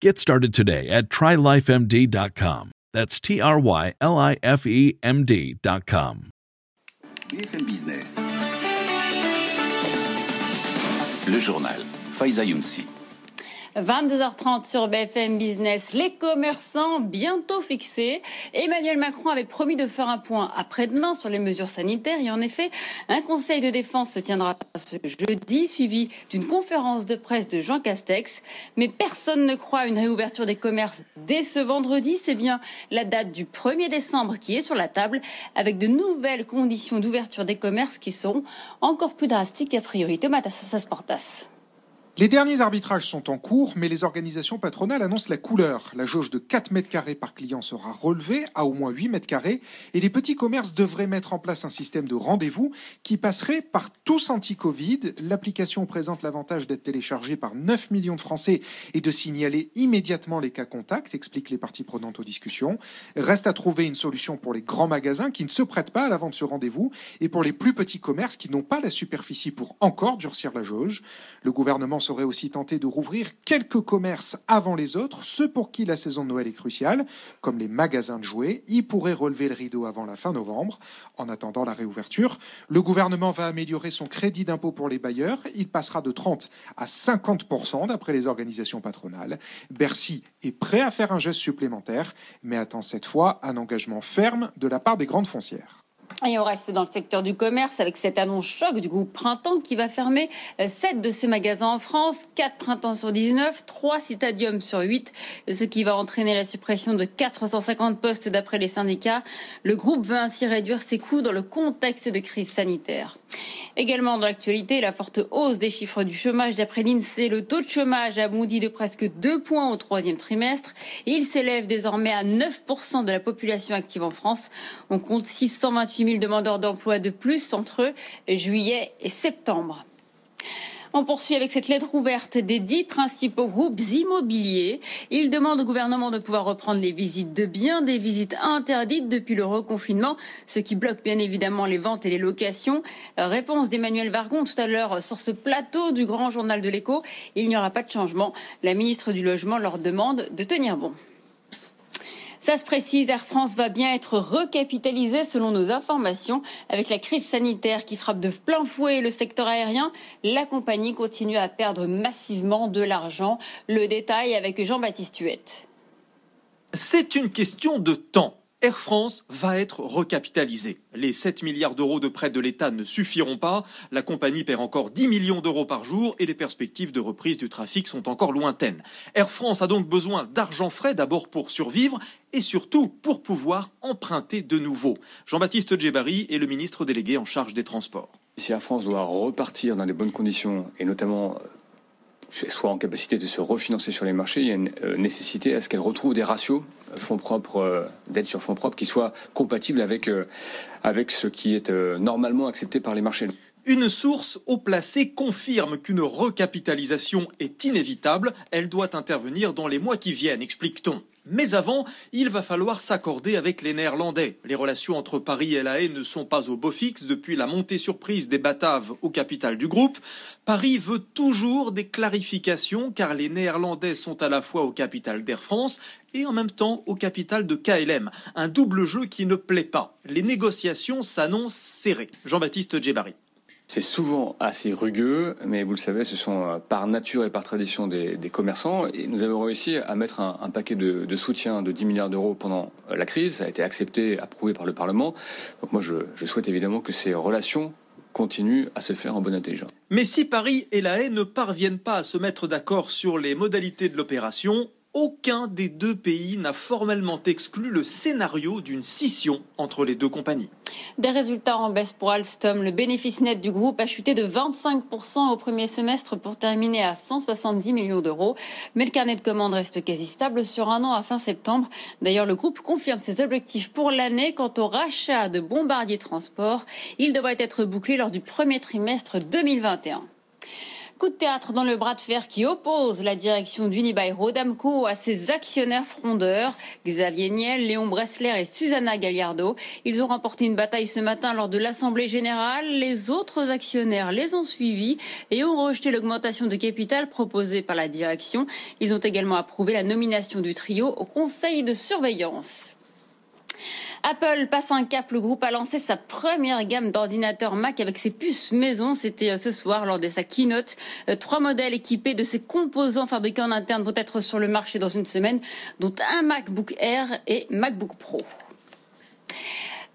Get started today at trylifemd.com. That's T R Y L I F E M D.com. BFM Business. Le journal. Faiza Younsi. 22h30 sur BFM Business, les commerçants bientôt fixés. Emmanuel Macron avait promis de faire un point après-demain sur les mesures sanitaires et en effet, un conseil de défense se tiendra ce jeudi, suivi d'une conférence de presse de Jean Castex. Mais personne ne croit à une réouverture des commerces dès ce vendredi. C'est bien la date du 1er décembre qui est sur la table avec de nouvelles conditions d'ouverture des commerces qui seront encore plus drastiques a priori. Thomas Portas. Les derniers arbitrages sont en cours, mais les organisations patronales annoncent la couleur. La jauge de 4 mètres carrés par client sera relevée à au moins 8 mètres carrés et les petits commerces devraient mettre en place un système de rendez-vous qui passerait par tous anti-Covid. L'application présente l'avantage d'être téléchargée par 9 millions de Français et de signaler immédiatement les cas contacts, expliquent les parties prenantes aux discussions. Reste à trouver une solution pour les grands magasins qui ne se prêtent pas à la vente ce rendez-vous et pour les plus petits commerces qui n'ont pas la superficie pour encore durcir la jauge. Le gouvernement aurait aussi tenté de rouvrir quelques commerces avant les autres, ceux pour qui la saison de Noël est cruciale, comme les magasins de jouets. Ils pourraient relever le rideau avant la fin novembre. En attendant la réouverture, le gouvernement va améliorer son crédit d'impôt pour les bailleurs. Il passera de 30 à 50% d'après les organisations patronales. Bercy est prêt à faire un geste supplémentaire, mais attend cette fois un engagement ferme de la part des grandes foncières. Et on reste dans le secteur du commerce avec cette annonce choc du groupe Printemps qui va fermer 7 euh, de ses magasins en France, 4 printemps sur 19, 3 citadiums sur 8, ce qui va entraîner la suppression de 450 postes d'après les syndicats. Le groupe veut ainsi réduire ses coûts dans le contexte de crise sanitaire. Également dans l'actualité, la forte hausse des chiffres du chômage d'après l'INSEE. Le taux de chômage a bondi de presque 2 points au troisième trimestre. il s'élève désormais à 9% de la population active en France. On compte 628 000 demandeurs d'emploi de plus entre juillet et septembre. On poursuit avec cette lettre ouverte des dix principaux groupes immobiliers. Ils demandent au gouvernement de pouvoir reprendre les visites de biens, des visites interdites depuis le reconfinement, ce qui bloque bien évidemment les ventes et les locations. Réponse d'Emmanuel Vargon tout à l'heure sur ce plateau du grand journal de l'écho. Il n'y aura pas de changement. La ministre du Logement leur demande de tenir bon. Ça se précise, Air France va bien être recapitalisée selon nos informations. Avec la crise sanitaire qui frappe de plein fouet le secteur aérien, la compagnie continue à perdre massivement de l'argent. Le détail avec Jean-Baptiste Huette. C'est une question de temps. Air France va être recapitalisée. Les 7 milliards d'euros de prêts de l'État ne suffiront pas. La compagnie perd encore 10 millions d'euros par jour et les perspectives de reprise du trafic sont encore lointaines. Air France a donc besoin d'argent frais d'abord pour survivre et surtout pour pouvoir emprunter de nouveau. Jean-Baptiste Djebari est le ministre délégué en charge des transports. Si Air France doit repartir dans des bonnes conditions et notamment soit en capacité de se refinancer sur les marchés, il y a une euh, nécessité à ce qu'elle retrouve des ratios euh, fonds propres, euh, d'aide sur fonds propres, qui soient compatibles avec, avec ce qui est normalement accepté par les marchés. Une source haut placée confirme qu'une recapitalisation est inévitable. Elle doit intervenir dans les mois qui viennent, explique-t-on. Mais avant, il va falloir s'accorder avec les Néerlandais. Les relations entre Paris et La Haye ne sont pas au beau fixe depuis la montée surprise des Bataves au capital du groupe. Paris veut toujours des clarifications car les Néerlandais sont à la fois au capital d'Air France et en même temps au capital de KLM. Un double jeu qui ne plaît pas. Les négociations s'annoncent serrées. Jean-Baptiste Djebari. C'est souvent assez rugueux, mais vous le savez, ce sont euh, par nature et par tradition des, commerçants. Et nous avons réussi à mettre un, paquet de, soutien de 10 milliards d'euros pendant euh, la crise. Ça a été accepté, approuvé par le Parlement. Donc moi, je, je souhaite évidemment que ces relations continuent à se faire en bonne intelligence. Mais si Paris et La Haye ne parviennent pas à se mettre d'accord sur les modalités de l'opération, aucun des deux pays n'a formellement exclu le scénario d'une scission entre les deux compagnies. Des résultats en baisse pour Alstom. Le bénéfice net du groupe a chuté de 25% au premier semestre pour terminer à 170 millions d'euros. Mais le carnet de commandes reste quasi stable sur un an à fin septembre. D'ailleurs, le groupe confirme ses objectifs pour l'année quant au rachat de Bombardier Transport. Il devrait être bouclé lors du premier trimestre 2021. Coup de théâtre dans le bras de fer qui oppose la direction d'Unibail Rodamco à ses actionnaires frondeurs, Xavier Niel, Léon Bressler et Susanna Gagliardo. Ils ont remporté une bataille ce matin lors de l'Assemblée générale. Les autres actionnaires les ont suivis et ont rejeté l'augmentation de capital proposée par la direction. Ils ont également approuvé la nomination du trio au conseil de surveillance. Apple passe un cap. Le groupe a lancé sa première gamme d'ordinateurs Mac avec ses puces maison. C'était euh, ce soir lors de sa keynote. Euh, trois modèles équipés de ses composants fabriqués en interne vont être sur le marché dans une semaine, dont un MacBook Air et MacBook Pro.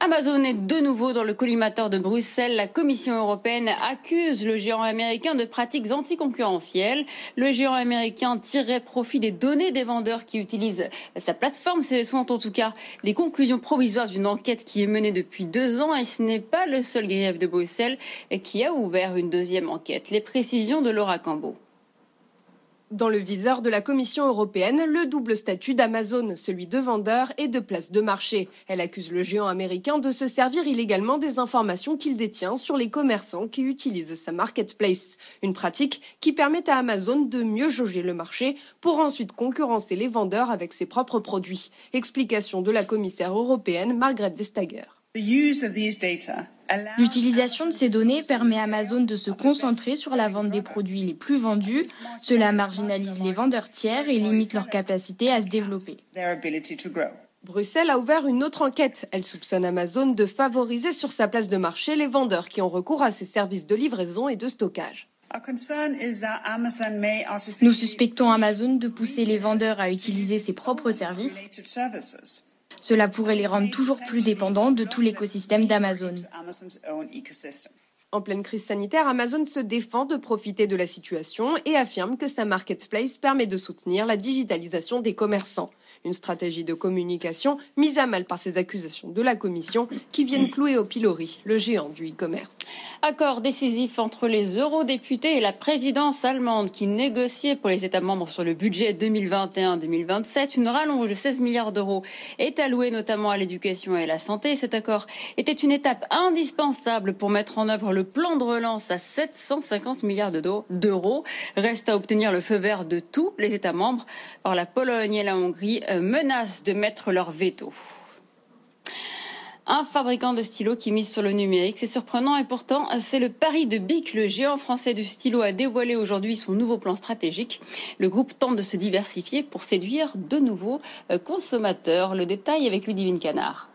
Amazon est de nouveau dans le collimateur de Bruxelles. La Commission européenne accuse le géant américain de pratiques anticoncurrentielles. Le géant américain tirerait profit des données des vendeurs qui utilisent sa plateforme. Ce sont en tout cas des conclusions provisoires d'une enquête qui est menée depuis deux ans et ce n'est pas le seul grief de Bruxelles qui a ouvert une deuxième enquête. Les précisions de Laura Cambo. Dans le viseur de la Commission européenne, le double statut d'Amazon, celui de vendeur et de place de marché. Elle accuse le géant américain de se servir illégalement des informations qu'il détient sur les commerçants qui utilisent sa marketplace. Une pratique qui permet à Amazon de mieux jauger le marché pour ensuite concurrencer les vendeurs avec ses propres produits. Explication de la commissaire européenne Margaret Vestager. L'utilisation de ces données permet à Amazon de se concentrer sur la vente des produits les plus vendus. Cela marginalise les vendeurs tiers et limite leur capacité à se développer. Bruxelles a ouvert une autre enquête. Elle soupçonne Amazon de favoriser sur sa place de marché les vendeurs qui ont recours à ses services de livraison et de stockage. Nous suspectons Amazon de pousser les vendeurs à utiliser ses propres services cela pourrait les rendre toujours plus dépendants de tout l'écosystème d'Amazon. En pleine crise sanitaire, Amazon se défend de profiter de la situation et affirme que sa marketplace permet de soutenir la digitalisation des commerçants. Une stratégie de communication mise à mal par ces accusations de la Commission qui viennent clouer au pilori le géant du e-commerce. Accord décisif entre les eurodéputés et la présidence allemande qui négociait pour les États membres sur le budget 2021-2027. Une rallonge de 16 milliards d'euros est allouée notamment à l'éducation et à la santé. Cet accord était une étape indispensable pour mettre en œuvre le plan de relance à 750 milliards d'euros. Reste à obtenir le feu vert de tous les États membres. Or, la Pologne et la Hongrie euh, menacent de mettre leur veto. Un fabricant de stylos qui mise sur le numérique, c'est surprenant et pourtant c'est le pari de Bic. Le géant français du stylo a dévoilé aujourd'hui son nouveau plan stratégique. Le groupe tente de se diversifier pour séduire de nouveaux euh, consommateurs. Le détail avec Ludivine Canard.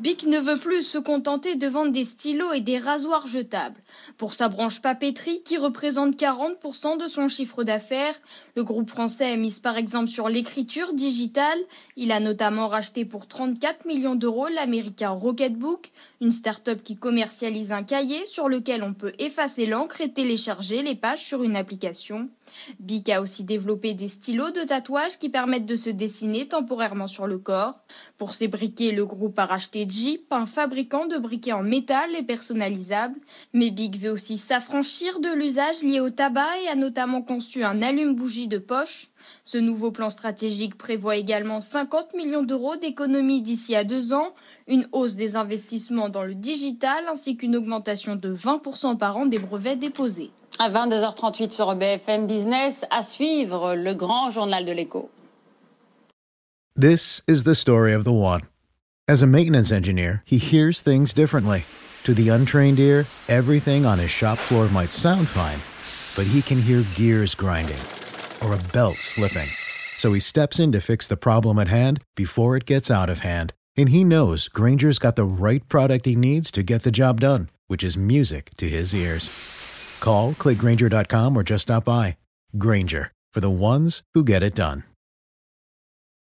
Bic ne veut plus se contenter de vendre des stylos et des rasoirs jetables. Pour sa branche papeterie, qui représente 40% de son chiffre d'affaires, le groupe français a mis par exemple sur l'écriture digitale. Il a notamment racheté pour 34 millions d'euros l'américain Rocketbook, une start-up qui commercialise un cahier sur lequel on peut effacer l'encre et télécharger les pages sur une application. Bic a aussi développé des stylos de tatouage qui permettent de se dessiner temporairement sur le corps. Pour ces briquets, le groupe a racheté Jeep, un fabricant de briquets en métal et personnalisables. Mais Bic veut aussi s'affranchir de l'usage lié au tabac et a notamment conçu un allume-bougie de poche. Ce nouveau plan stratégique prévoit également 50 millions d'euros d'économies d'ici à deux ans, une hausse des investissements dans le digital ainsi qu'une augmentation de 20% par an des brevets déposés. À 22h38 sur BFM Business, à suivre le grand journal de l'écho. This is the story of the one. As a maintenance engineer, he hears things differently. To the untrained ear, everything on his shop floor might sound fine, but he can hear gears grinding or a belt slipping. So he steps in to fix the problem at hand before it gets out of hand. And he knows Granger's got the right product he needs to get the job done, which is music to his ears. Call, click Granger.com, or just stop by. Granger, for the ones who get it done.